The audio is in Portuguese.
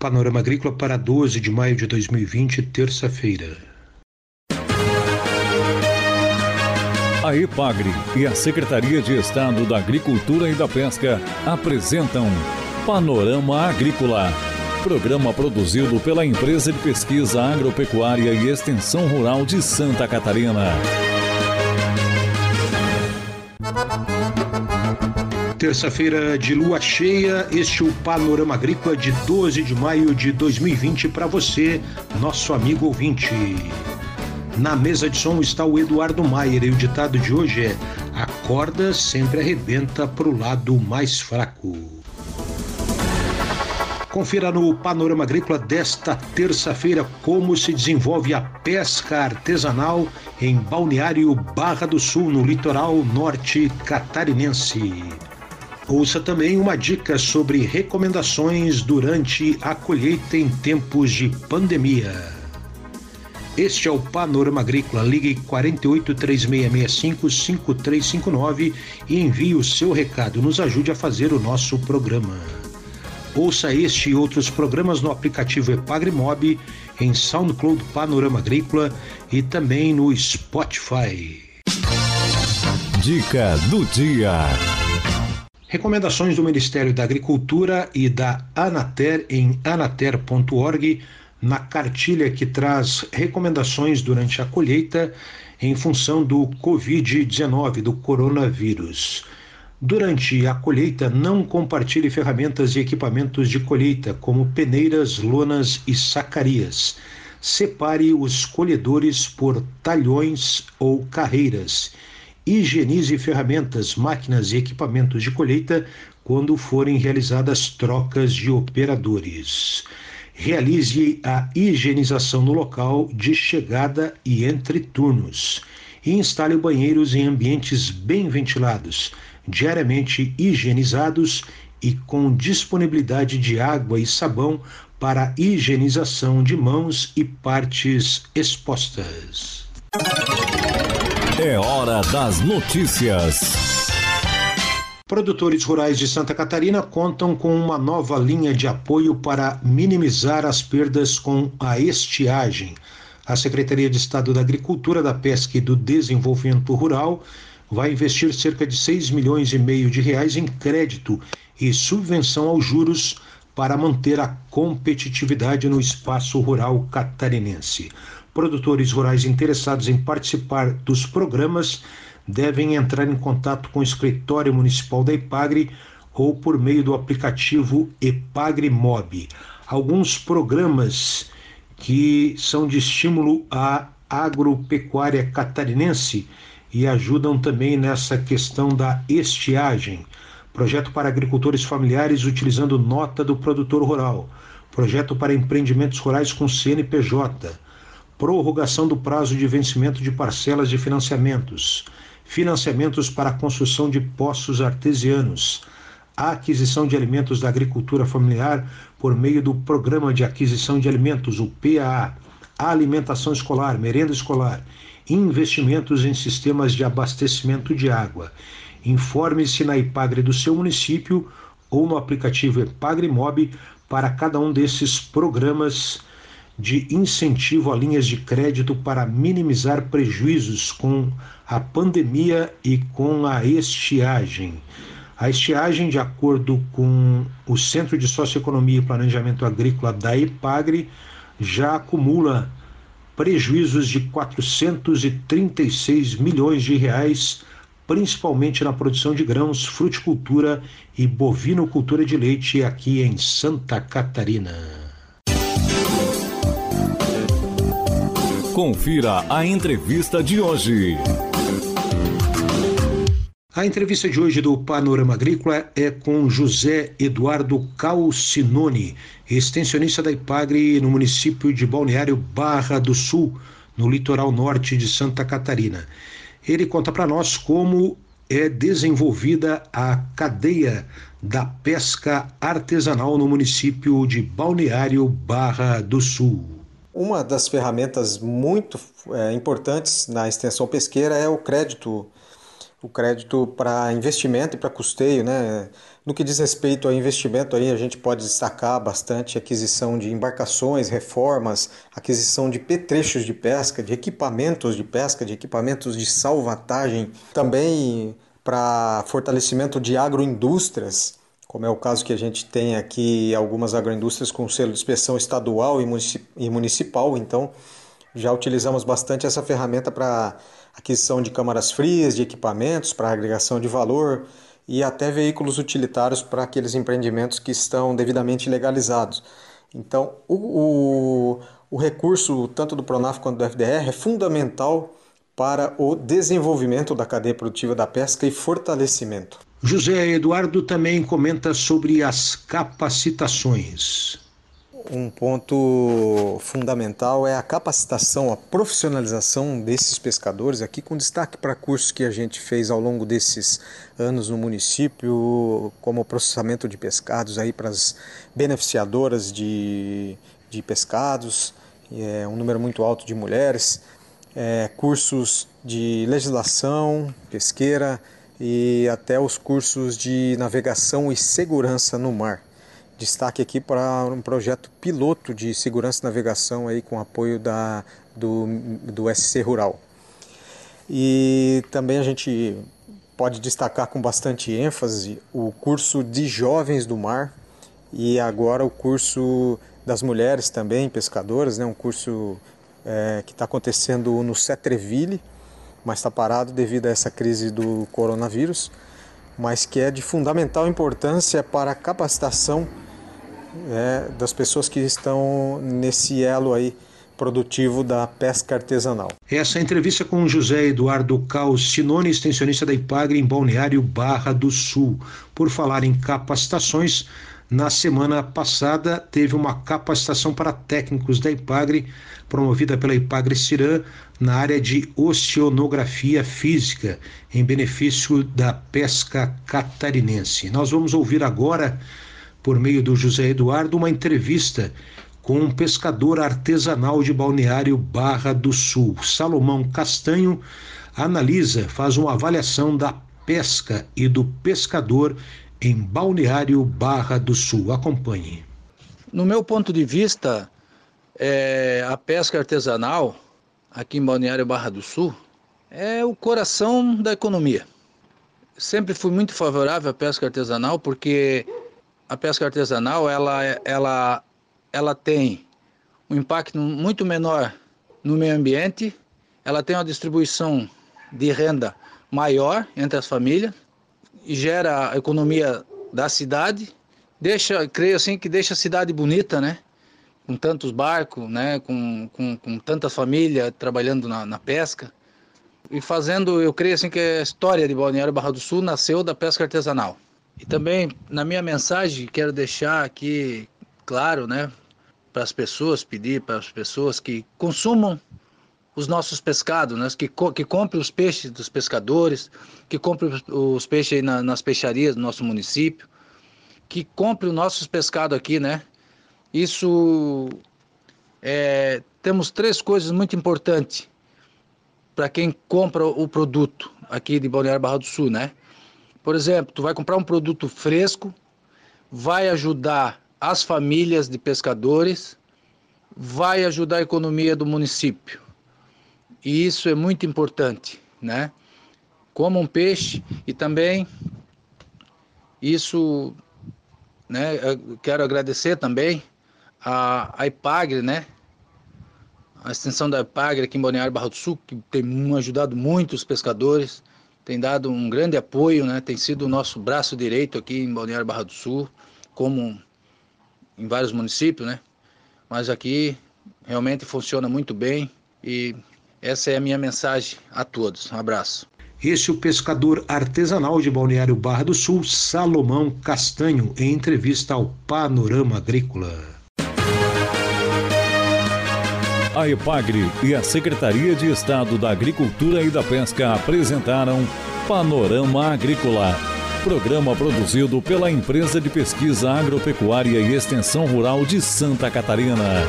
Panorama Agrícola para 12 de maio de 2020, terça-feira. A EPAGRE e a Secretaria de Estado da Agricultura e da Pesca apresentam Panorama Agrícola, programa produzido pela Empresa de Pesquisa Agropecuária e Extensão Rural de Santa Catarina. Terça-feira de lua cheia, este é o Panorama Agrícola de 12 de maio de 2020 para você, nosso amigo ouvinte. Na mesa de som está o Eduardo Maier e o ditado de hoje é: A corda sempre arrebenta para o lado mais fraco. Confira no Panorama Agrícola desta terça-feira como se desenvolve a pesca artesanal em Balneário Barra do Sul, no litoral norte catarinense. Ouça também uma dica sobre recomendações durante a colheita em tempos de pandemia. Este é o Panorama Agrícola. Ligue 48 3665 5359 e envie o seu recado. Nos ajude a fazer o nosso programa. Ouça este e outros programas no aplicativo Epagrimob, em SoundCloud Panorama Agrícola e também no Spotify. Dica do dia. Recomendações do Ministério da Agricultura e da Anater em anater.org na cartilha que traz recomendações durante a colheita em função do Covid-19, do coronavírus. Durante a colheita, não compartilhe ferramentas e equipamentos de colheita, como peneiras, lonas e sacarias. Separe os colhedores por talhões ou carreiras higienize ferramentas, máquinas e equipamentos de colheita quando forem realizadas trocas de operadores. Realize a higienização no local de chegada e entre turnos. E instale banheiros em ambientes bem ventilados, diariamente higienizados e com disponibilidade de água e sabão para higienização de mãos e partes expostas. É hora das notícias. Produtores rurais de Santa Catarina contam com uma nova linha de apoio para minimizar as perdas com a estiagem. A Secretaria de Estado da Agricultura, da Pesca e do Desenvolvimento Rural vai investir cerca de 6 milhões e meio de reais em crédito e subvenção aos juros para manter a competitividade no espaço rural catarinense. Produtores rurais interessados em participar dos programas devem entrar em contato com o escritório municipal da Ipagre ou por meio do aplicativo Epagre Mob. Alguns programas que são de estímulo à agropecuária catarinense e ajudam também nessa questão da estiagem. Projeto para agricultores familiares utilizando nota do produtor rural. Projeto para empreendimentos rurais com CNPJ prorrogação do prazo de vencimento de parcelas de financiamentos, financiamentos para a construção de poços artesianos, a aquisição de alimentos da agricultura familiar por meio do Programa de Aquisição de Alimentos, o PAA, a alimentação escolar, merenda escolar, investimentos em sistemas de abastecimento de água. Informe-se na IPAGRE do seu município ou no aplicativo IPAGRE Mob para cada um desses programas de incentivo a linhas de crédito para minimizar prejuízos com a pandemia e com a estiagem. A estiagem, de acordo com o Centro de Socioeconomia e Planejamento Agrícola da EPAGRE, já acumula prejuízos de 436 milhões de reais, principalmente na produção de grãos, fruticultura e bovinocultura de leite aqui em Santa Catarina. Confira a entrevista de hoje. A entrevista de hoje do Panorama Agrícola é com José Eduardo Calcinone, extensionista da IPAGRE no município de Balneário Barra do Sul, no litoral norte de Santa Catarina. Ele conta para nós como é desenvolvida a cadeia da pesca artesanal no município de Balneário Barra do Sul. Uma das ferramentas muito é, importantes na extensão pesqueira é o crédito o crédito para investimento e para custeio, né? No que diz respeito a investimento aí, a gente pode destacar bastante aquisição de embarcações, reformas, aquisição de petrechos de pesca, de equipamentos de pesca, de equipamentos de salvatagem, também para fortalecimento de agroindústrias, como é o caso que a gente tem aqui algumas agroindústrias com selo de inspeção estadual e municipal, então já utilizamos bastante essa ferramenta para aquisição de câmaras frias, de equipamentos para agregação de valor e até veículos utilitários para aqueles empreendimentos que estão devidamente legalizados. Então, o, o, o recurso tanto do Pronaf quanto do FDR é fundamental para o desenvolvimento da cadeia produtiva da pesca e fortalecimento. José Eduardo também comenta sobre as capacitações. Um ponto fundamental é a capacitação, a profissionalização desses pescadores, aqui com destaque para cursos que a gente fez ao longo desses anos no município, como processamento de pescados aí para as beneficiadoras de, de pescados, é um número muito alto de mulheres, é, cursos de legislação pesqueira e até os cursos de navegação e segurança no mar. Destaque aqui para um projeto piloto de segurança e navegação aí com apoio da, do, do SC Rural. E também a gente pode destacar com bastante ênfase o curso de jovens do mar e agora o curso das mulheres também, pescadoras, né? um curso é, que está acontecendo no Cetreville, mas está parado devido a essa crise do coronavírus, mas que é de fundamental importância para a capacitação é, das pessoas que estão nesse elo aí produtivo da pesca artesanal. Essa entrevista com José Eduardo Calcinone, extensionista da IPAGRE em Balneário Barra do Sul. Por falar em capacitações, na semana passada teve uma capacitação para técnicos da IPAGRE, promovida pela IPAGRE Cirã, na área de oceanografia física, em benefício da pesca catarinense. Nós vamos ouvir agora por meio do José Eduardo, uma entrevista com um pescador artesanal de Balneário Barra do Sul. Salomão Castanho analisa, faz uma avaliação da pesca e do pescador em Balneário Barra do Sul. Acompanhe. No meu ponto de vista, é, a pesca artesanal aqui em Balneário Barra do Sul é o coração da economia. Sempre fui muito favorável à pesca artesanal porque a pesca artesanal ela, ela, ela tem um impacto muito menor no meio ambiente, ela tem uma distribuição de renda maior entre as famílias gera a economia da cidade, deixa, creio assim que deixa a cidade bonita, né? Com tantos barcos, né? Com, com, com tanta família trabalhando na, na pesca e fazendo, eu creio assim que a história de Balneário Barra do Sul nasceu da pesca artesanal. E também na minha mensagem quero deixar aqui claro, né, para as pessoas pedir para as pessoas que consumam os nossos pescados, né, que que comprem os peixes dos pescadores, que comprem os peixes na, nas peixarias do nosso município, que comprem os nossos pescados aqui, né? Isso é, temos três coisas muito importantes para quem compra o produto aqui de Balneário Barra do Sul, né? Por exemplo, tu vai comprar um produto fresco, vai ajudar as famílias de pescadores, vai ajudar a economia do município. E isso é muito importante, né? Como um peixe e também isso, né? Quero agradecer também a, a IPAGRE, né? A extensão da IPAGRE aqui em Balneário Barra do Sul, que tem ajudado muito os pescadores tem dado um grande apoio, né? tem sido o nosso braço direito aqui em Balneário Barra do Sul, como em vários municípios, né? Mas aqui realmente funciona muito bem e essa é a minha mensagem a todos. Um abraço. Esse é o pescador artesanal de Balneário Barra do Sul, Salomão Castanho, em entrevista ao Panorama Agrícola. A EPAGRE e a Secretaria de Estado da Agricultura e da Pesca apresentaram Panorama Agrícola, programa produzido pela Empresa de Pesquisa Agropecuária e Extensão Rural de Santa Catarina.